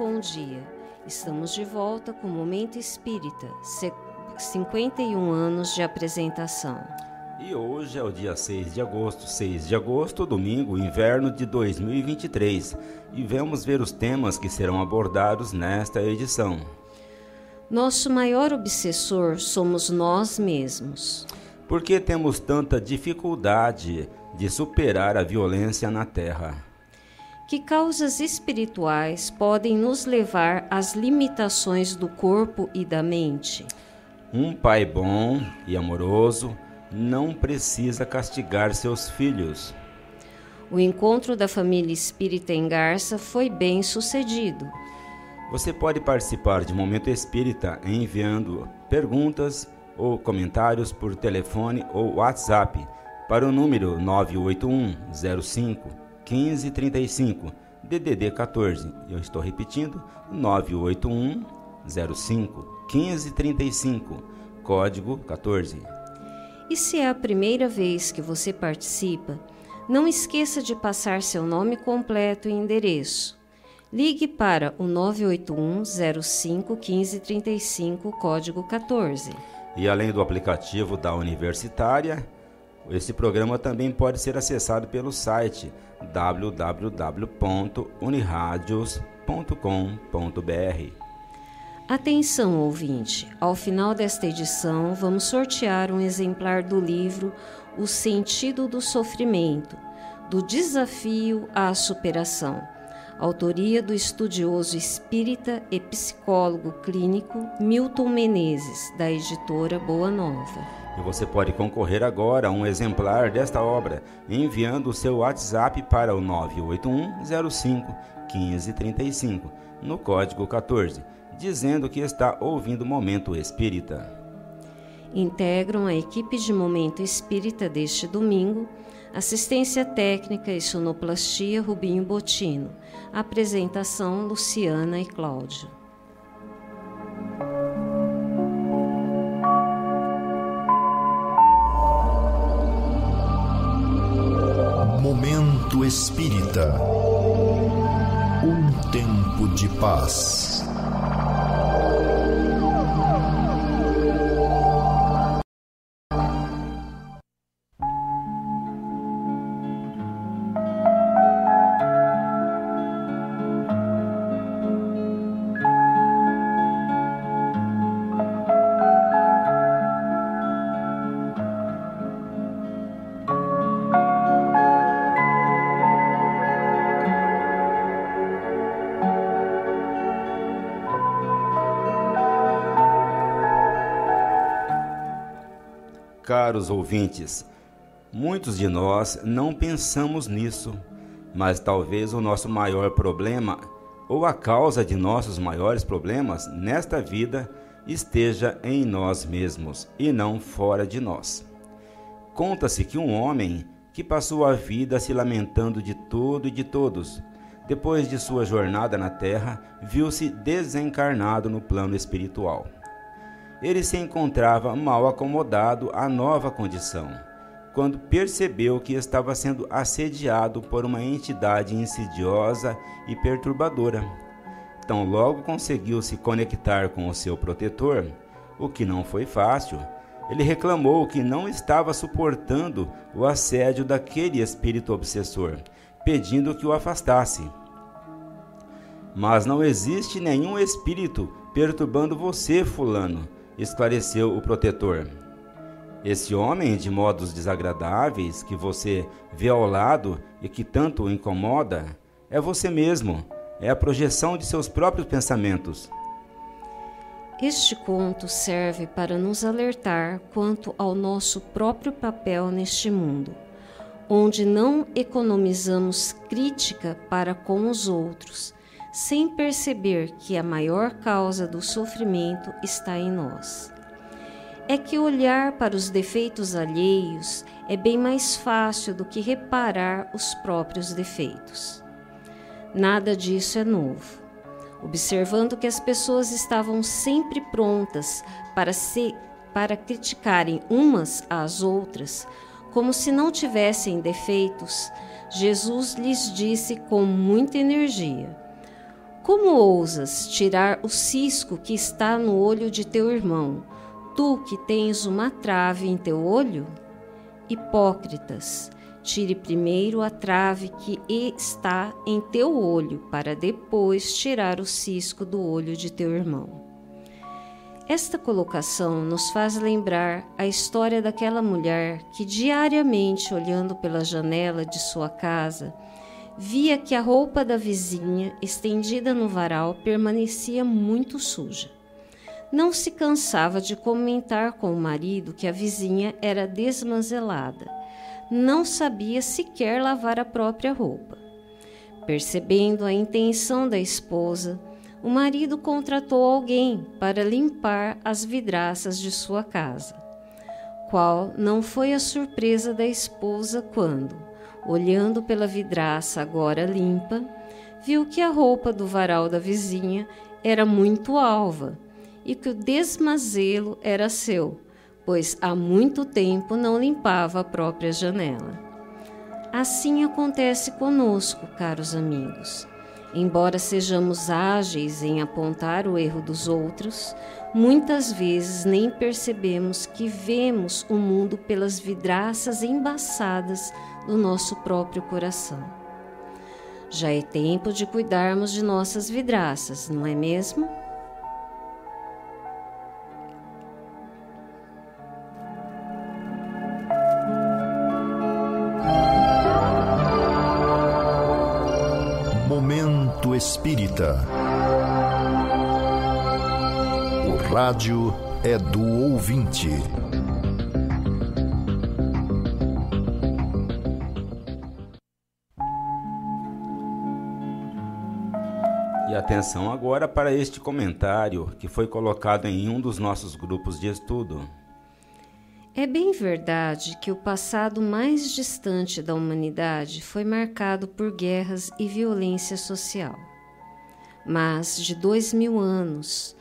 bom dia. Estamos de volta com o Momento Espírita, 51 anos de apresentação. E hoje é o dia 6 de agosto, 6 de agosto, domingo, inverno de 2023. E vamos ver os temas que serão abordados nesta edição. Nosso maior obsessor somos nós mesmos. Por que temos tanta dificuldade de superar a violência na Terra? Que causas espirituais podem nos levar às limitações do corpo e da mente? Um pai bom e amoroso não precisa castigar seus filhos. O encontro da família espírita em Garça foi bem sucedido. Você pode participar de Momento Espírita enviando perguntas ou comentários por telefone ou WhatsApp para o número 981 05 1535, DDD 14. Eu estou repetindo, 981 05 1535, código 14. E se é a primeira vez que você participa, não esqueça de passar seu nome completo e endereço. Ligue para o 981 05 1535, código 14. E além do aplicativo da Universitária, esse programa também pode ser acessado pelo site www.uniradios.com.br. Atenção, ouvinte! Ao final desta edição, vamos sortear um exemplar do livro O Sentido do Sofrimento, do Desafio à Superação, autoria do estudioso espírita e psicólogo clínico Milton Menezes, da editora Boa Nova. E você pode concorrer agora a um exemplar desta obra enviando o seu WhatsApp para o 981 05 1535 no código 14, dizendo que está ouvindo Momento Espírita. Integram a equipe de Momento Espírita deste domingo assistência técnica e sonoplastia Rubinho Botino, apresentação Luciana e Cláudio. Momento Espírita. Um tempo de paz. Caros ouvintes, muitos de nós não pensamos nisso, mas talvez o nosso maior problema ou a causa de nossos maiores problemas nesta vida esteja em nós mesmos e não fora de nós. Conta-se que um homem que passou a vida se lamentando de tudo e de todos, depois de sua jornada na terra, viu-se desencarnado no plano espiritual ele se encontrava mal acomodado à nova condição, quando percebeu que estava sendo assediado por uma entidade insidiosa e perturbadora. Tão logo conseguiu se conectar com o seu protetor, o que não foi fácil. Ele reclamou que não estava suportando o assédio daquele espírito obsessor, pedindo que o afastasse. Mas não existe nenhum espírito perturbando você, Fulano esclareceu o protetor. Esse homem de modos desagradáveis que você vê ao lado e que tanto o incomoda é você mesmo, é a projeção de seus próprios pensamentos. Este conto serve para nos alertar quanto ao nosso próprio papel neste mundo, onde não economizamos crítica para com os outros sem perceber que a maior causa do sofrimento está em nós. É que olhar para os defeitos alheios é bem mais fácil do que reparar os próprios defeitos. Nada disso é novo. Observando que as pessoas estavam sempre prontas para se para criticarem umas às outras, como se não tivessem defeitos, Jesus lhes disse com muita energia: Como ousas tirar o cisco que está no olho de teu irmão, tu que tens uma trave em teu olho? Hipócritas, tire primeiro a trave que está em teu olho, para depois tirar o cisco do olho de teu irmão. Esta colocação nos faz lembrar a história daquela mulher que diariamente, olhando pela janela de sua casa, via que a roupa da vizinha, estendida no varal, permanecia muito suja. Não se cansava de comentar com o marido que a vizinha era desmanzelada. Não sabia sequer lavar a própria roupa. Percebendo a intenção da esposa, o marido contratou alguém para limpar as vidraças de sua casa. Qual não foi a surpresa da esposa quando, olhando pela vidraça agora limpa, viu que a roupa do varal da vizinha era muito alva e que o desmazelo era seu, pois há muito tempo não limpava a própria janela. Assim acontece conosco, caros amigos. Embora sejamos ágeis em apontar o erro dos outros, muitas vezes nem percebemos que vemos o mundo pelas vidraças embaçadas do nosso próprio coração. Já é tempo de cuidarmos de nossas vidraças, não é mesmo? Rádio é do ouvinte. E atenção agora para este comentário que foi colocado em um dos nossos grupos de estudo. É bem verdade que o passado mais distante da humanidade foi marcado por guerras e violência social mas de dois mil anos,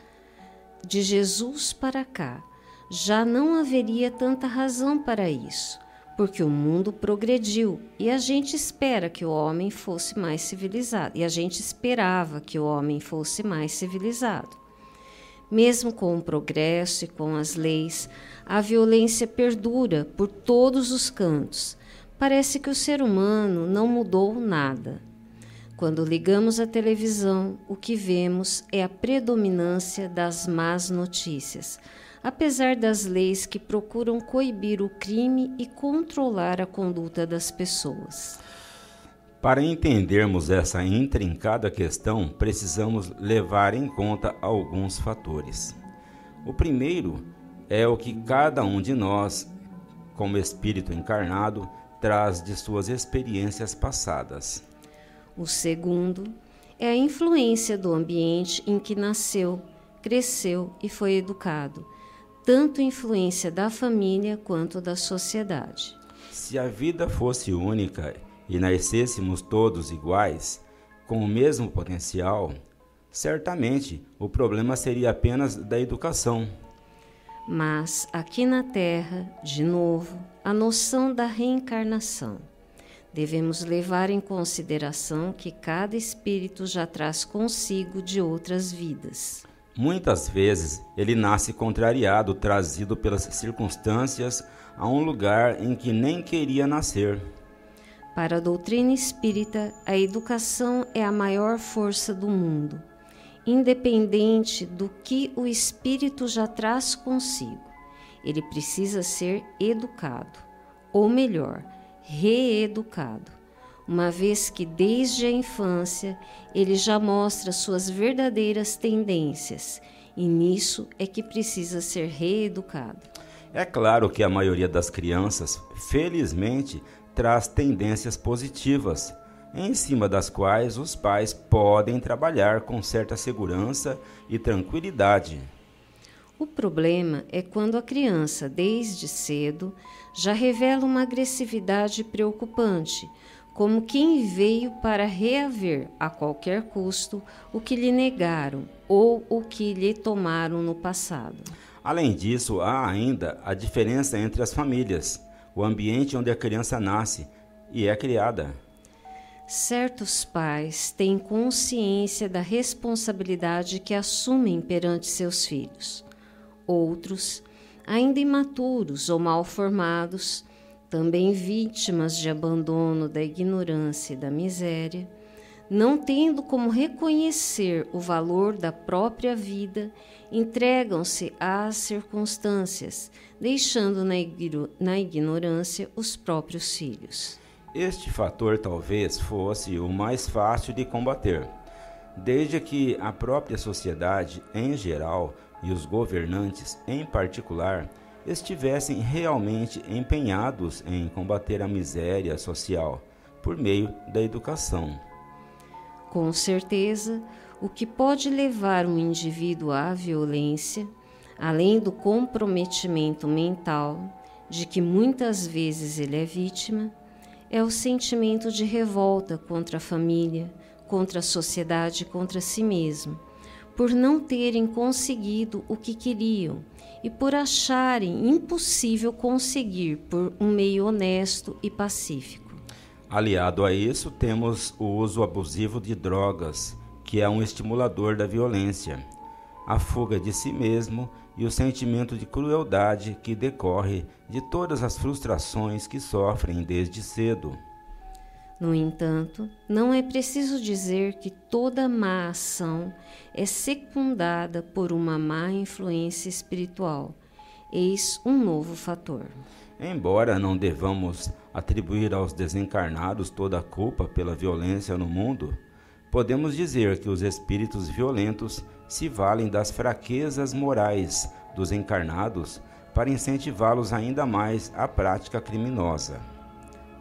de Jesus para cá, já não haveria tanta razão para isso, porque o mundo progrediu e a gente espera que o homem fosse mais civilizado, e a gente esperava que o homem fosse mais civilizado. Mesmo com o progresso e com as leis, a violência perdura por todos os cantos. Parece que o ser humano não mudou nada. Quando ligamos a televisão, o que vemos é a predominância das más notícias, apesar das leis que procuram coibir o crime e controlar a conduta das pessoas. Para entendermos essa intrincada questão, precisamos levar em conta alguns fatores. O primeiro é o que cada um de nós, como espírito encarnado, traz de suas experiências passadas. O segundo é a influência do ambiente em que nasceu, cresceu e foi educado, tanto influência da família quanto da sociedade. Se a vida fosse única e nascêssemos todos iguais, com o mesmo potencial, certamente o problema seria apenas da educação. Mas aqui na Terra, de novo, a noção da reencarnação Devemos levar em consideração que cada espírito já traz consigo de outras vidas. Muitas vezes ele nasce contrariado, trazido pelas circunstâncias a um lugar em que nem queria nascer. Para a doutrina espírita, a educação é a maior força do mundo, independente do que o espírito já traz consigo. Ele precisa ser educado, ou melhor, reeducado, uma vez que desde a infância ele já mostra suas verdadeiras tendências e nisso é que precisa ser reeducado. É claro que a maioria das crianças, felizmente, traz tendências positivas, em cima das quais os pais podem trabalhar com certa segurança e tranquilidade. O problema é quando a criança, desde cedo, já revela uma agressividade preocupante, como quem veio para reaver a qualquer custo o que lhe negaram ou o que lhe tomaram no passado. Além disso, há ainda a diferença entre as famílias, o ambiente onde a criança nasce e é criada. Certos pais têm consciência da responsabilidade que assumem perante seus filhos. Outros, ainda imaturos ou mal formados, também vítimas de abandono da ignorância e da miséria, não tendo como reconhecer o valor da própria vida, entregam-se às circunstâncias, deixando na ignorância os próprios filhos. Este fator talvez fosse o mais fácil de combater, desde que a própria sociedade em geral e os governantes em particular estivessem realmente empenhados em combater a miséria social por meio da educação. Com certeza, o que pode levar um indivíduo à violência, além do comprometimento mental, de que muitas vezes ele é vítima, é o sentimento de revolta contra a família, contra a sociedade, contra si mesmo, por não terem conseguido o que queriam e por acharem impossível conseguir por um meio honesto e pacífico. Aliado a isso, temos o uso abusivo de drogas, que é um estimulador da violência, a fuga de si mesmo e o sentimento de crueldade que decorre de todas as frustrações que sofrem desde cedo. No entanto, não é preciso dizer que toda má ação é secundada por uma má influência espiritual. Eis um novo fator. Embora não devamos atribuir aos desencarnados toda a culpa pela violência no mundo, podemos dizer que os espíritos violentos se valem das fraquezas morais dos encarnados para incentivá-los ainda mais à prática criminosa.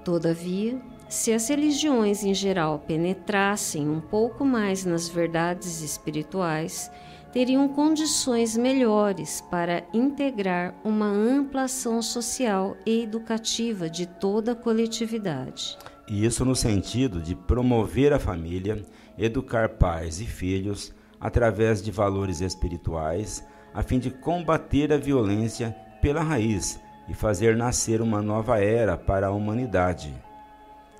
Todavia, se as religiões em geral penetrassem um pouco mais nas verdades espirituais, teriam condições melhores para integrar uma ampla ação social e educativa de toda a coletividade. Isso no sentido de promover a família, educar pais e filhos através de valores espirituais, a fim de combater a violência pela raiz e fazer nascer uma nova era para a humanidade.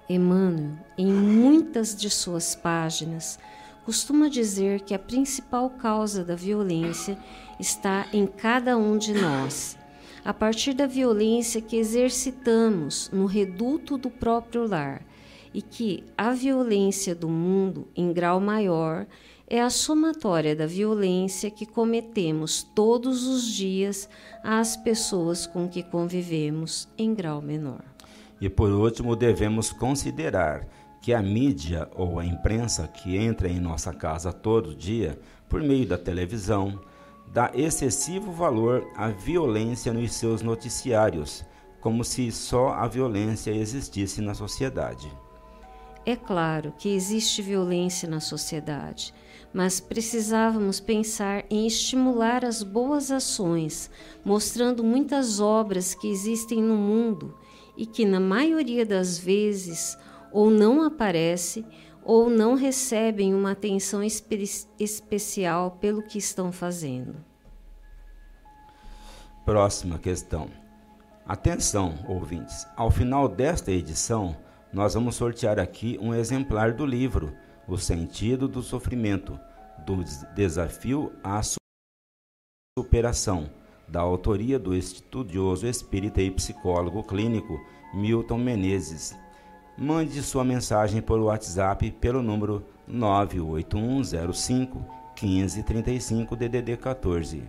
Emmanuel, em muitas de suas páginas, costuma dizer que a principal causa da violência está em cada um de nós, a partir da violência que exercitamos no reduto do próprio lar, e que a violência do mundo, em grau maior, é a somatória da violência que cometemos todos os dias às pessoas com que convivemos, em grau menor. E por último, devemos considerar que a mídia ou a imprensa que entra em nossa casa todo dia, por meio da televisão, dá excessivo valor à violência nos seus noticiários, como se só a violência existisse na sociedade. É claro que existe violência na sociedade, mas precisávamos pensar em estimular as boas ações, mostrando muitas obras que existem no mundo e que, na maioria das vezes, ou não aparecem ou não recebem uma atenção espe especial pelo que estão fazendo. Próxima questão. Atenção, ouvintes. Ao final desta edição, nós vamos sortear aqui um exemplar do livro O Sentido do Sofrimento, do Desafio à Superação, da autoria do estudioso espírita e psicólogo clínico Milton Menezes mande sua mensagem por WhatsApp pelo número 98105 1535 DDD 14.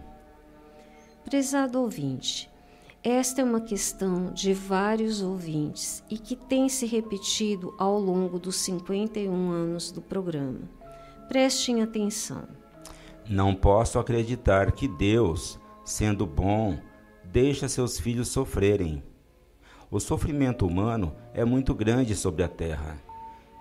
Prezado ouvinte, esta é uma questão de vários ouvintes e que tem se repetido ao longo dos 51 anos do programa. Prestem atenção. Não posso acreditar que Deus, sendo bom, deixa seus filhos sofrerem o sofrimento humano é muito grande sobre a terra.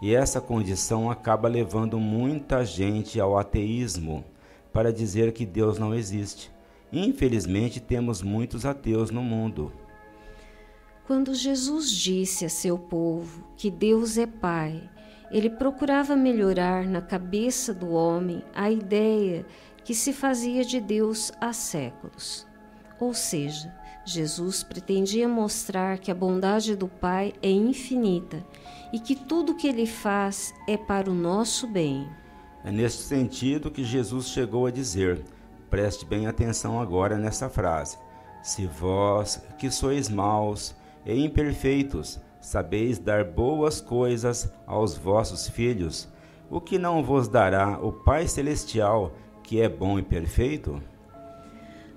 E essa condição acaba levando muita gente ao ateísmo, para dizer que Deus não existe. Infelizmente, temos muitos ateus no mundo. Quando Jesus disse a seu povo que Deus é Pai, ele procurava melhorar na cabeça do homem a ideia que se fazia de Deus há séculos. Ou seja, Jesus pretendia mostrar que a bondade do Pai é infinita e que tudo que ele faz é para o nosso bem. É neste sentido que Jesus chegou a dizer: preste bem atenção agora nessa frase. Se vós, que sois maus e imperfeitos, sabeis dar boas coisas aos vossos filhos, o que não vos dará o Pai Celestial, que é bom e perfeito?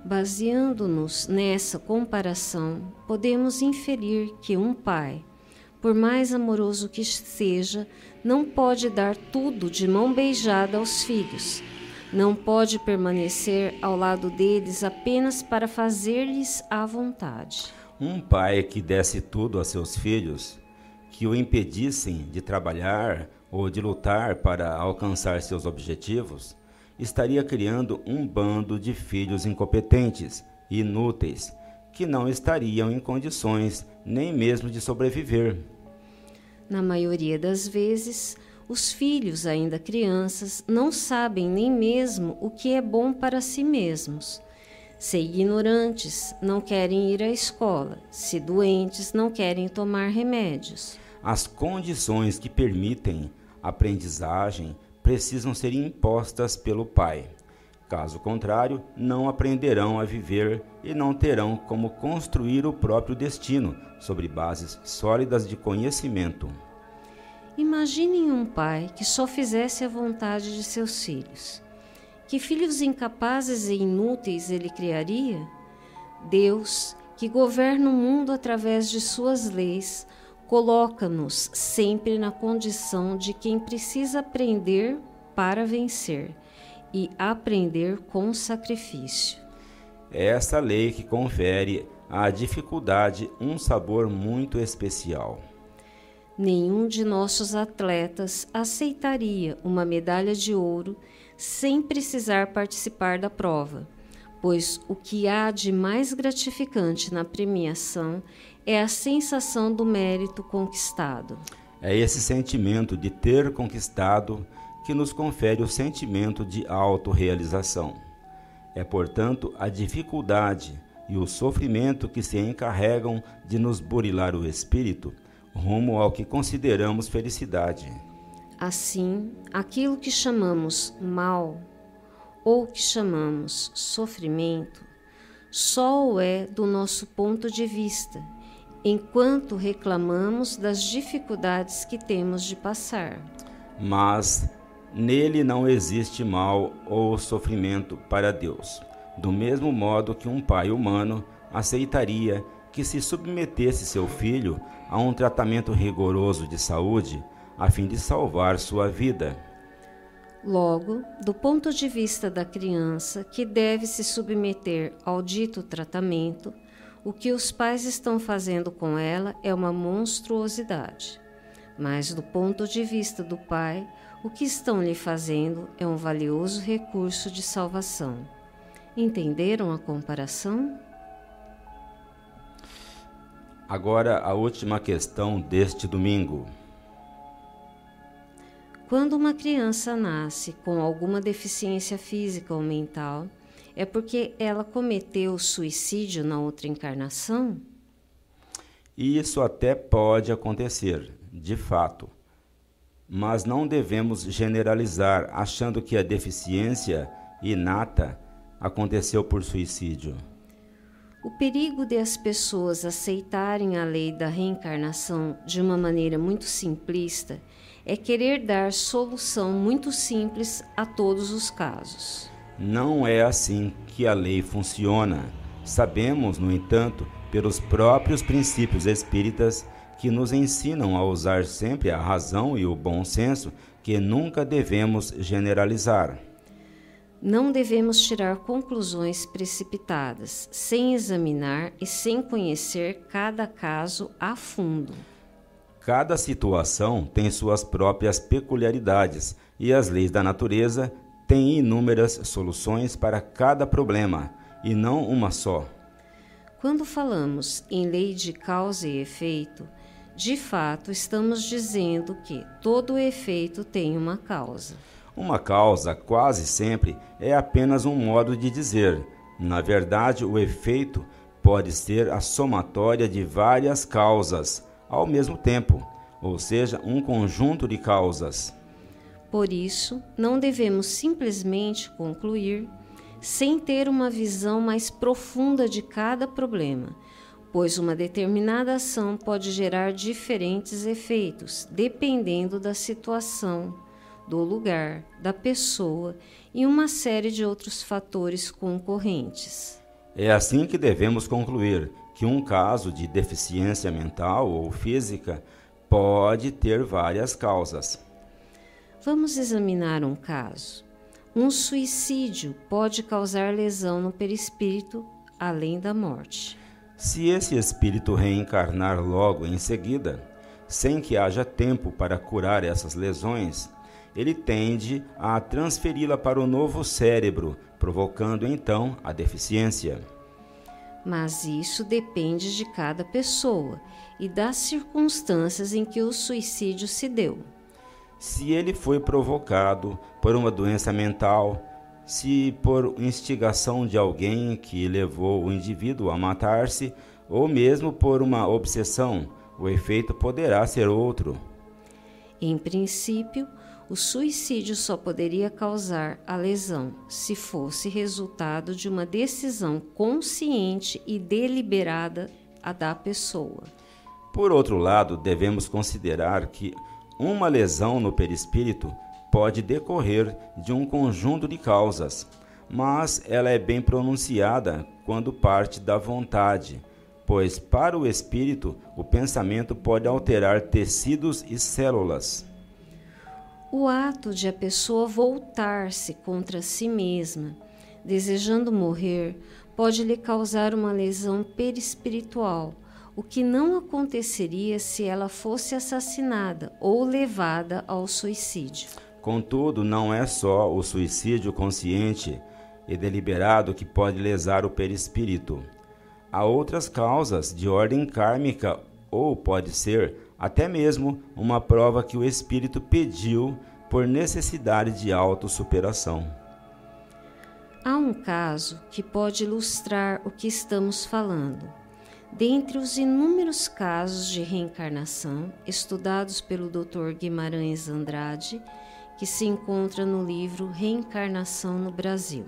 Baseando-nos nessa comparação, podemos inferir que um pai, por mais amoroso que seja, não pode dar tudo de mão beijada aos filhos. Não pode permanecer ao lado deles apenas para fazer-lhes a vontade. Um pai que desse tudo a seus filhos, que o impedissem de trabalhar ou de lutar para alcançar seus objetivos, estaria criando um bando de filhos incompetentes, inúteis, que não estariam em condições nem mesmo de sobreviver. Na maioria das vezes, os filhos, ainda crianças, não sabem nem mesmo o que é bom para si mesmos. Se ignorantes, não querem ir à escola. Se doentes, não querem tomar remédios. As condições que permitem aprendizagem precisam ser impostas pelo Pai. Caso contrário, não aprenderão a viver e não terão como construir o próprio destino sobre bases sólidas de conhecimento. Imaginem um pai que só fizesse a vontade de seus filhos. Que filhos incapazes e inúteis ele criaria? Deus, que governa o mundo através de suas leis, coloca-nos sempre na condição de quem precisa aprender para vencer e aprender com sacrifício. É essa lei que confere à dificuldade um sabor muito especial. Nenhum de nossos atletas aceitaria uma medalha de ouro sem precisar participar da prova, pois o que há de mais gratificante na premiação é a sensação do mérito conquistado. É esse sentimento de ter conquistado que nos confere o sentimento de autorrealização. É, portanto, a dificuldade e o sofrimento que se encarregam de nos burilar o espírito rumo ao que consideramos felicidade. Assim, aquilo que chamamos mal ou que chamamos sofrimento só o é do nosso ponto de vista enquanto reclamamos das dificuldades que temos de passar. Mas nele não existe mal ou sofrimento para Deus, do mesmo modo que um pai humano aceitaria que se submetesse seu filho a um tratamento rigoroso de saúde a fim de salvar sua vida. Logo, do ponto de vista da criança que deve se submeter ao dito tratamento, o que os pais estão fazendo com ela é uma monstruosidade. Mas, do ponto de vista do pai, o que estão lhe fazendo é um valioso recurso de salvação. Entenderam a comparação? Agora, a última questão deste domingo. Quando uma criança nasce com alguma deficiência física ou mental, é porque ela cometeu suicídio na outra encarnação? Isso até pode acontecer, de fato. Mas não devemos generalizar achando que a deficiência inata aconteceu por suicídio. O perigo de as pessoas aceitarem a lei da reencarnação de uma maneira muito simplista é querer dar solução muito simples a todos os casos. Não é assim que a lei funciona. Sabemos, no entanto, pelos próprios princípios espíritas que nos ensinam a usar sempre a razão e o bom senso, que nunca devemos generalizar. Não devemos tirar conclusões precipitadas, sem examinar e sem conhecer cada caso a fundo. Cada situação tem suas próprias peculiaridades e as leis da natureza tem inúmeras soluções para cada problema e não uma só. Quando falamos em lei de causa e efeito, de fato estamos dizendo que todo efeito tem uma causa. Uma causa, quase sempre, é apenas um modo de dizer. Na verdade, o efeito pode ser a somatória de várias causas ao mesmo tempo, ou seja, um conjunto de causas. Por isso, não devemos simplesmente concluir sem ter uma visão mais profunda de cada problema, pois uma determinada ação pode gerar diferentes efeitos, dependendo da situação, do lugar, da pessoa e uma série de outros fatores concorrentes. É assim que devemos concluir que um caso de deficiência mental ou física pode ter várias causas. Vamos examinar um caso. Um suicídio pode causar lesão no perispírito além da morte. Se esse espírito reencarnar logo em seguida, sem que haja tempo para curar essas lesões, ele tende a transferi-la para o novo cérebro, provocando então a deficiência. Mas isso depende de cada pessoa e das circunstâncias em que o suicídio se deu. Se ele foi provocado por uma doença mental, se por instigação de alguém que levou o indivíduo a matar-se, ou mesmo por uma obsessão, o efeito poderá ser outro. Em princípio, o suicídio só poderia causar a lesão se fosse resultado de uma decisão consciente e deliberada a da pessoa. Por outro lado, devemos considerar que uma lesão no perispírito pode decorrer de um conjunto de causas, mas ela é bem pronunciada quando parte da vontade, pois para o espírito o pensamento pode alterar tecidos e células. O ato de a pessoa voltar-se contra si mesma, desejando morrer, pode lhe causar uma lesão perispiritual, o que não aconteceria se ela fosse assassinada ou levada ao suicídio. Contudo, não é só o suicídio consciente e deliberado que pode lesar o perispírito. Há outras causas de ordem kármica ou pode ser até mesmo uma prova que o espírito pediu por necessidade de autossuperação. Há um caso que pode ilustrar o que estamos falando. Dentre os inúmeros casos de reencarnação estudados pelo Dr. Guimarães Andrade, que se encontra no livro Reencarnação no Brasil.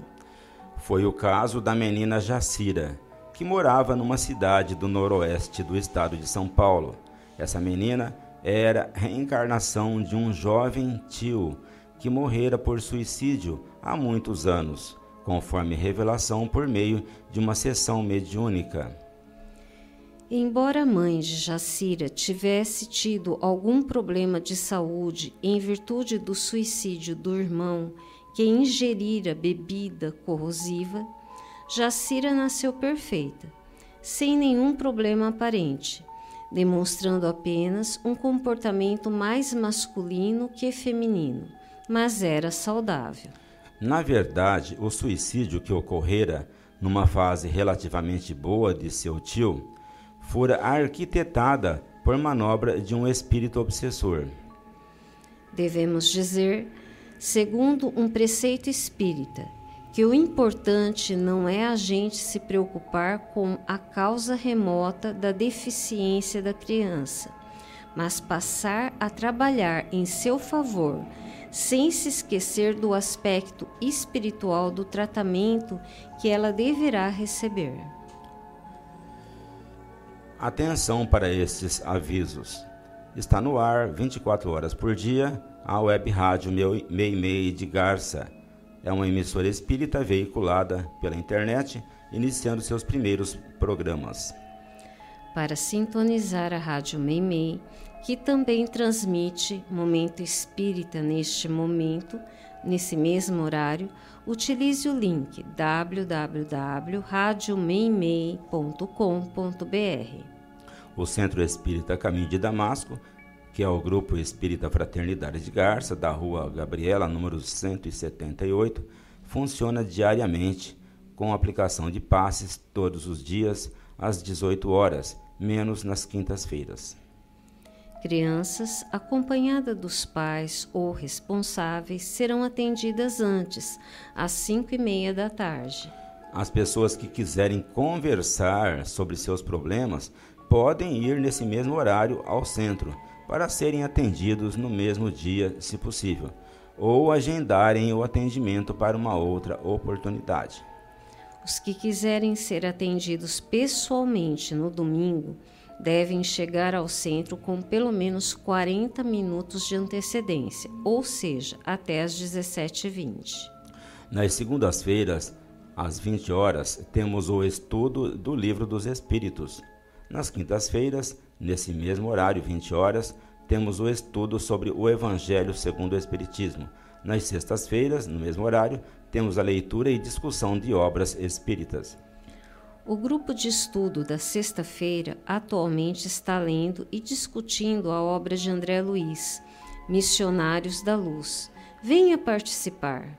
Foi o caso da menina Jacira, que morava numa cidade do noroeste do estado de São Paulo. Essa menina era reencarnação de um jovem tio que morrera por suicídio há muitos anos, conforme revelação por meio de uma sessão mediúnica. Embora a mãe de Jacira tivesse tido algum problema de saúde em virtude do suicídio do irmão que ingerira bebida corrosiva, Jacira nasceu perfeita, sem nenhum problema aparente demonstrando apenas um comportamento mais masculino que feminino, mas era saudável. Na verdade, o suicídio que ocorrera numa fase relativamente boa de seu tio fora arquitetada por manobra de um espírito obsessor. Devemos dizer, segundo um preceito espírita, que o importante não é a gente se preocupar com a causa remota da deficiência da criança, mas passar a trabalhar em seu favor, sem se esquecer do aspecto espiritual do tratamento que ela deverá receber. Atenção para estes avisos. Está no ar 24 horas por dia a web rádio Meimei de Garça é uma emissora espírita veiculada pela internet, iniciando seus primeiros programas. Para sintonizar a Rádio Meimei, que também transmite Momento Espírita neste momento, nesse mesmo horário, utilize o link www.radiomeimei.com.br. O Centro Espírita Caminho de Damasco que é o Grupo Espírita Fraternidade de Garça, da Rua Gabriela, número 178, funciona diariamente com aplicação de passes todos os dias às 18 horas, menos nas quintas-feiras. Crianças, acompanhadas dos pais ou responsáveis, serão atendidas antes, às 5 e meia da tarde. As pessoas que quiserem conversar sobre seus problemas podem ir nesse mesmo horário ao centro para serem atendidos no mesmo dia, se possível, ou agendarem o atendimento para uma outra oportunidade. Os que quiserem ser atendidos pessoalmente no domingo devem chegar ao centro com pelo menos 40 minutos de antecedência, ou seja, até às 17h20. Nas segundas-feiras, às 20 horas, temos o estudo do Livro dos Espíritos. Nas quintas-feiras, nesse mesmo horário, 20 horas, temos o estudo sobre o Evangelho segundo o Espiritismo. Nas sextas-feiras, no mesmo horário, temos a leitura e discussão de obras espíritas. O grupo de estudo da sexta-feira atualmente está lendo e discutindo a obra de André Luiz, Missionários da Luz. Venha participar.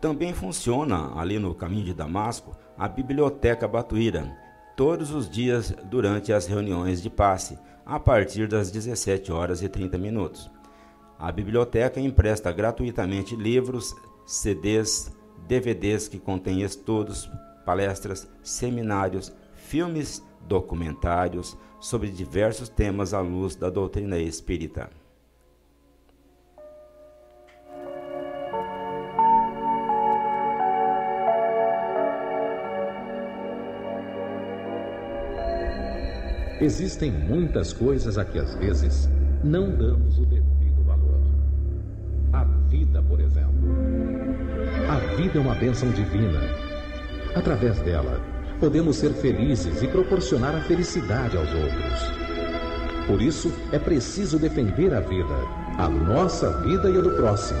Também funciona ali no caminho de Damasco a Biblioteca Batuíra, todos os dias durante as reuniões de passe, a partir das 17 horas e 30 minutos. A biblioteca empresta gratuitamente livros, CDs, DVDs que contêm estudos, palestras, seminários, filmes, documentários sobre diversos temas à luz da doutrina espírita. Existem muitas coisas a que às vezes não damos o devido valor. A vida, por exemplo. A vida é uma bênção divina Através dela, podemos ser felizes e proporcionar a felicidade aos outros. Por isso, é preciso defender a vida, a nossa vida e a do próximo.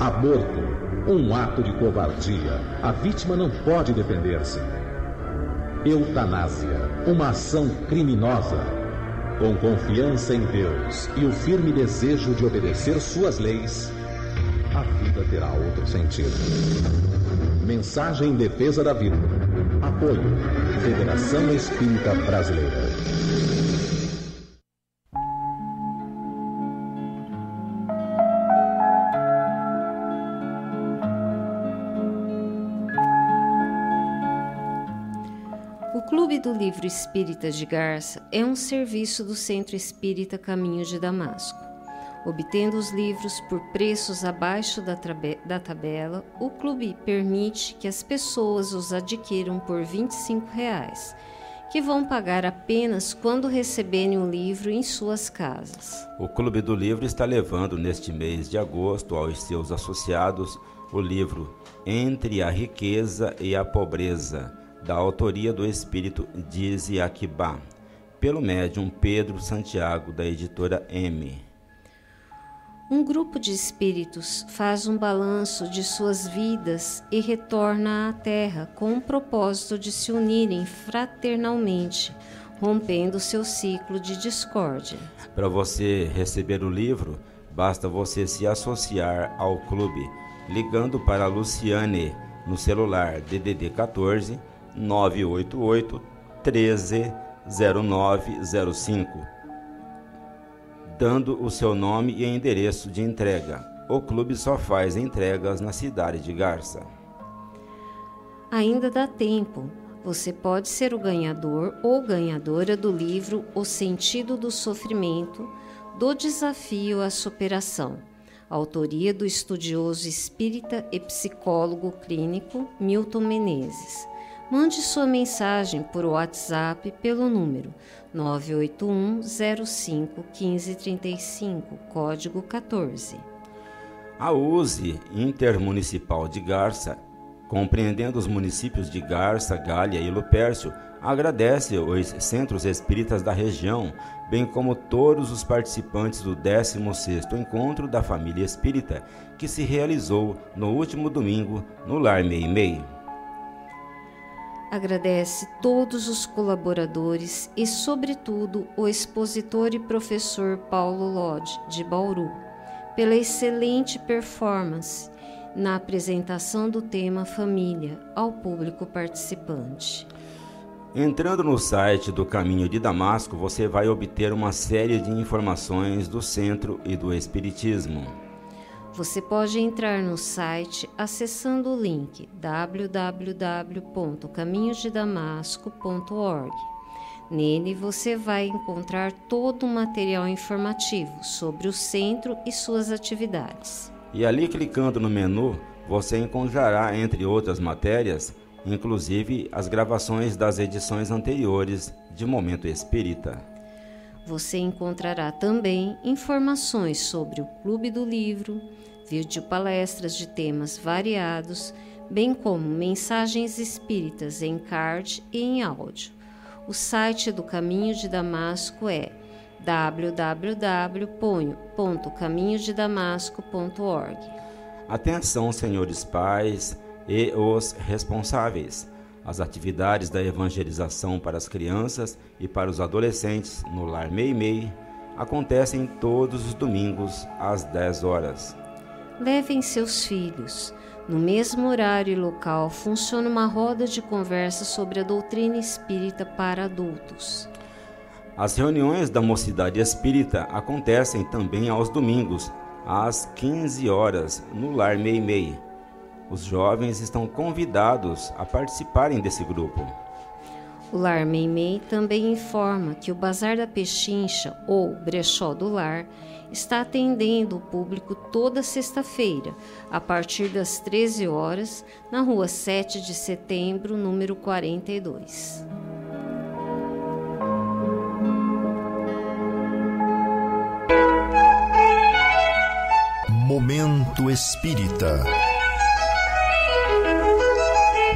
Aborto. Um ato de covardia. A vítima não pode defender-se. Eutanásia. Uma ação criminosa. Com confiança em Deus e o firme desejo de obedecer suas leis, a vida terá outro sentido. Mensagem em defesa da vida. Apoio. Federação Espírita Brasileira. Clube do Livro Espírita de Garça é um serviço do Centro Espírita Caminho de Damasco. Obtendo os livros por preços abaixo da, da, tabela, o clube permite que as pessoas os adquiram por 25 reais, que vão pagar apenas quando receberem o livro em suas casas. O Clube do Livro está levando neste mês de agosto aos seus associados o livro Entre a Riqueza e a Pobreza, da autoria do espírito Dize Akibá, pelo médium Pedro Santiago, da editora M um grupo de espíritos faz um balanço de suas vidas e retorna à Terra com o propósito de se unirem fraternalmente, rompendo seu ciclo de discórdia. Para você receber o livro, basta você se associar ao clube ligando para a Luciane no celular DDD 14 988 13 0905 dando o seu nome e endereço de entrega. O clube só faz entregas na cidade de Garça. Ainda dá tempo. Você pode ser o ganhador ou ganhadora do livro O Sentido do Sofrimento, do Desafio à Superação, autoria do estudioso espírita e psicólogo clínico Milton Menezes. Mande sua mensagem por WhatsApp pelo número 981 05 1535, código 14. A USE Intermunicipal de Garça, compreendendo os municípios de Garça, Galha e Lupércio, agradece os centros espíritas da região, bem como todos os participantes do 16º Encontro da Família Espírita, que se realizou no último domingo no Lar Meimei. Agradece todos os colaboradores e, sobretudo, o expositor e professor Paulo Lodge, de Bauru, pela excelente performance na apresentação do tema Família ao público participante. Entrando no site do Caminho de Damasco, você vai obter uma série de informações do Centro e do Espiritismo. Você pode entrar no site acessando o link www.caminhosdedamasco.org. Nele você vai encontrar todo o material informativo sobre o centro e suas atividades. E ali clicando no menu, você encontrará, entre outras matérias, inclusive as gravações das edições anteriores de Momento Espírita. Você encontrará também informações sobre o Clube do Livro, videopalestras de temas variados, bem como mensagens espíritas em card e em áudio. O site do Caminho de Damasco é www.caminhodedamasco.org. Atenção, senhores pais e os responsáveis. As atividades da evangelização para as crianças e para os adolescentes no Lar Meimei acontecem todos os domingos às 10 horas. Levem seus filhos. No mesmo horário e local funciona uma roda de conversa sobre a doutrina espírita para adultos. As reuniões da Mocidade Espírita acontecem também aos domingos, às 15 horas, no Lar Meimei. Os jovens estão convidados a participarem desse grupo. O Lar Meimei também informa que o Bazar da Pechincha, ou Brechó do Lar, está atendendo o público toda sexta-feira, a partir das 13 horas, na rua 7 de setembro, número 42. Momento Espírita.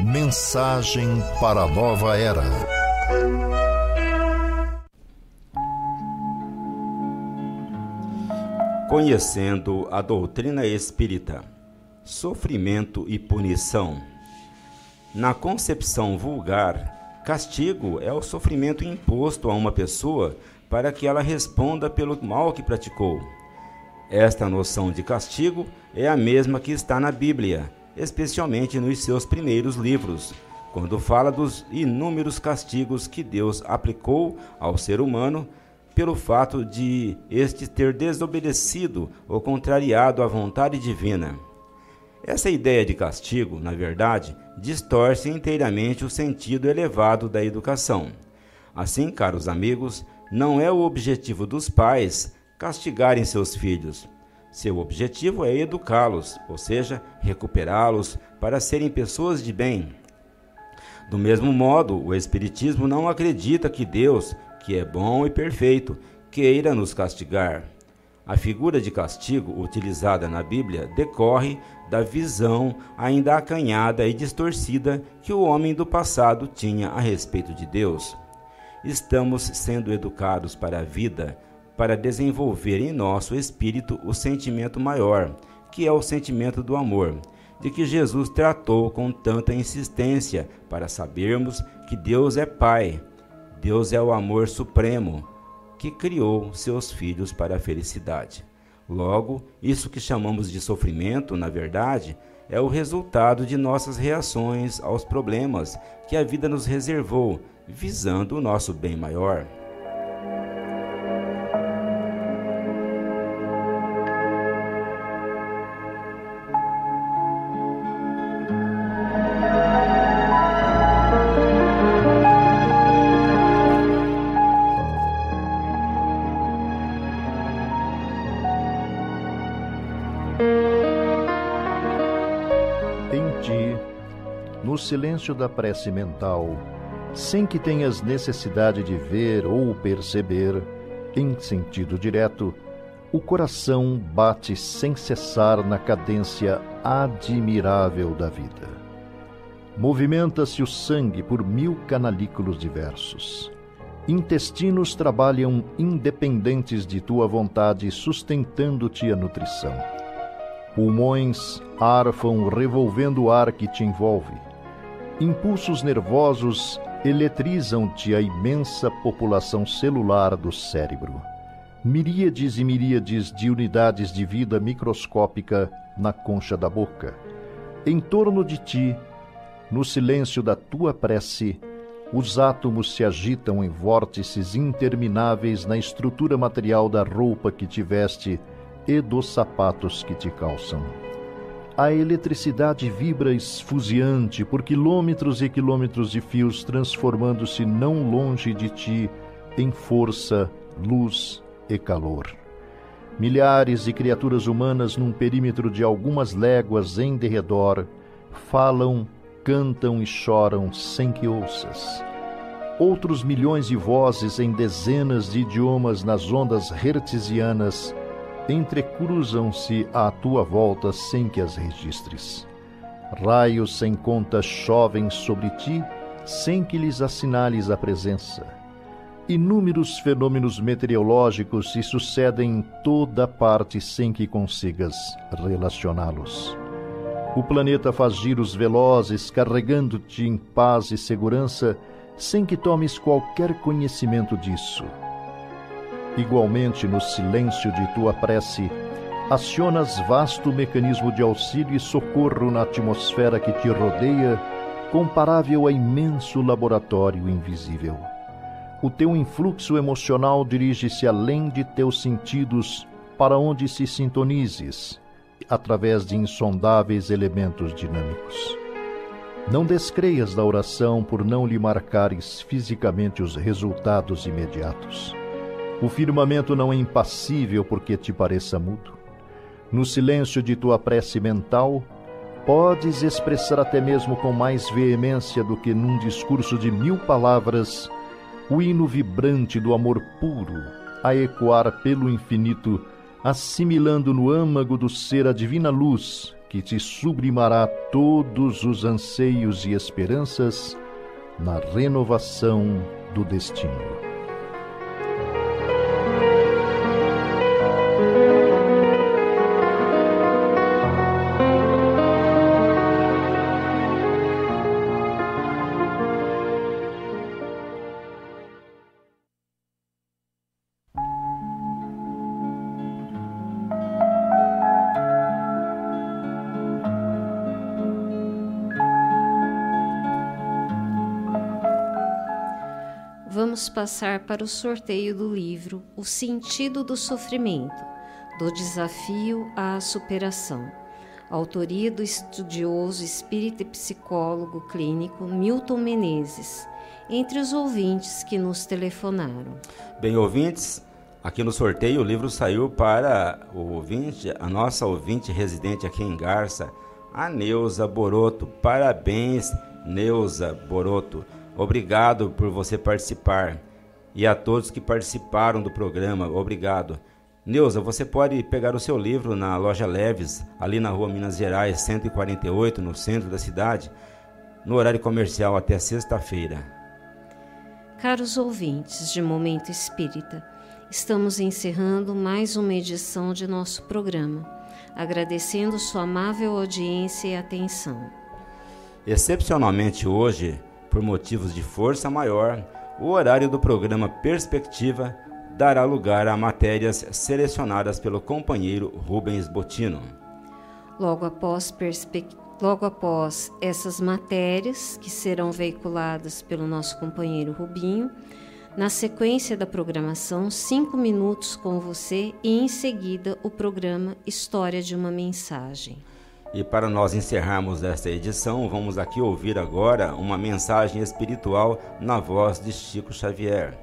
Mensagem para a nova era. Conhecendo a doutrina espírita, sofrimento e punição. Na concepção vulgar, castigo é o sofrimento imposto a uma pessoa para que ela responda pelo mal que praticou. Esta noção de castigo é a mesma que está na Bíblia, especialmente nos seus primeiros livros, quando fala dos inúmeros castigos que Deus aplicou ao ser humano pelo fato de este ter desobedecido ou contrariado a vontade divina. Essa ideia de castigo, na verdade, distorce inteiramente o sentido elevado da educação. Assim, caros amigos, não é o objetivo dos pais castigarem seus filhos. Seu objetivo é educá-los, ou seja, recuperá-los para serem pessoas de bem. Do mesmo modo, o Espiritismo não acredita que Deus, que é bom e perfeito, queira nos castigar. A figura de castigo utilizada na Bíblia decorre da visão ainda acanhada e distorcida que o homem do passado tinha a respeito de Deus. Estamos sendo educados para a vida, para desenvolver em nosso espírito o sentimento maior, que é o sentimento do amor, de que Jesus tratou com tanta insistência para sabermos que Deus é Pai, Deus é o amor supremo, que criou seus filhos para a felicidade. Logo, isso que chamamos de sofrimento, na verdade, é o resultado de nossas reações aos problemas que a vida nos reservou, visando o nosso bem maior. Da prece mental, sem que tenhas necessidade de ver ou perceber, em sentido direto, o coração bate sem cessar na cadência admirável da vida. Movimenta-se o sangue por mil canalículos diversos. Intestinos trabalham independentes de tua vontade, sustentando-te a nutrição. Pulmões arfam revolvendo o ar que te envolve Impulsos nervosos eletrizam-te a imensa população celular do cérebro. Miríades e miríades de unidades de vida microscópica na concha da boca. Em torno de ti, no silêncio da tua prece, os átomos se agitam em vórtices intermináveis na estrutura material da roupa que te veste e dos sapatos que te calçam. A eletricidade vibra esfuziante por quilômetros e quilômetros de fios, transformando-se não longe de ti em força, luz e calor. Milhares de criaturas humanas num perímetro de algumas léguas em derredor falam, cantam e choram sem que ouças. Outros milhões de vozes em dezenas de idiomas nas ondas hertzianas entrecruzam-se à tua volta sem que as registres. Raios sem conta chovem sobre ti sem que lhes assinales a presença. Inúmeros fenômenos meteorológicos se sucedem em toda parte sem que consigas relacioná-los. O planeta faz giros velozes, carregando-te em paz e segurança, sem que tomes qualquer conhecimento disso Igualmente, no silêncio de tua prece, acionas vasto mecanismo de auxílio e socorro na atmosfera que te rodeia, comparável a imenso laboratório invisível. O teu influxo emocional dirige-se além de teus sentidos para onde se sintonizes, através de insondáveis elementos dinâmicos. Não descreias da oração por não lhe marcares fisicamente os resultados imediatos. O firmamento não é impassível porque te pareça mudo. No silêncio de tua prece mental, podes expressar até mesmo com mais veemência do que num discurso de mil palavras o hino vibrante do amor puro a ecoar pelo infinito, assimilando no âmago do ser a divina luz que te sublimará todos os anseios e esperanças na renovação do destino. Vamos passar para o sorteio do livro O Sentido do Sofrimento, do Desafio à Superação. Autoria do estudioso espírita e psicólogo clínico Milton Menezes, entre os ouvintes que nos telefonaram. Bem, ouvintes, aqui no sorteio o livro saiu para o ouvinte, a nossa ouvinte residente aqui em Garça, a Neuza Boroto. Parabéns, Neuza Boroto. Obrigado por você participar. E a todos que participaram do programa, obrigado. Neuza, você pode pegar o seu livro na loja Leves, ali na rua Minas Gerais, 148, no centro da cidade, no horário comercial até sexta-feira. Caros ouvintes de Momento Espírita, estamos encerrando mais uma edição de nosso programa, agradecendo sua amável audiência e atenção. Excepcionalmente hoje, por motivos de força maior, o horário do programa Perspectiva dará lugar a matérias selecionadas pelo companheiro Rubens Botino. Logo após, Logo após essas matérias, que serão veiculadas pelo nosso companheiro Rubinho, na sequência da programação, cinco minutos com você e em seguida o programa História de uma Mensagem. E para nós encerrarmos esta edição, vamos aqui ouvir agora uma mensagem espiritual na voz de Chico Xavier.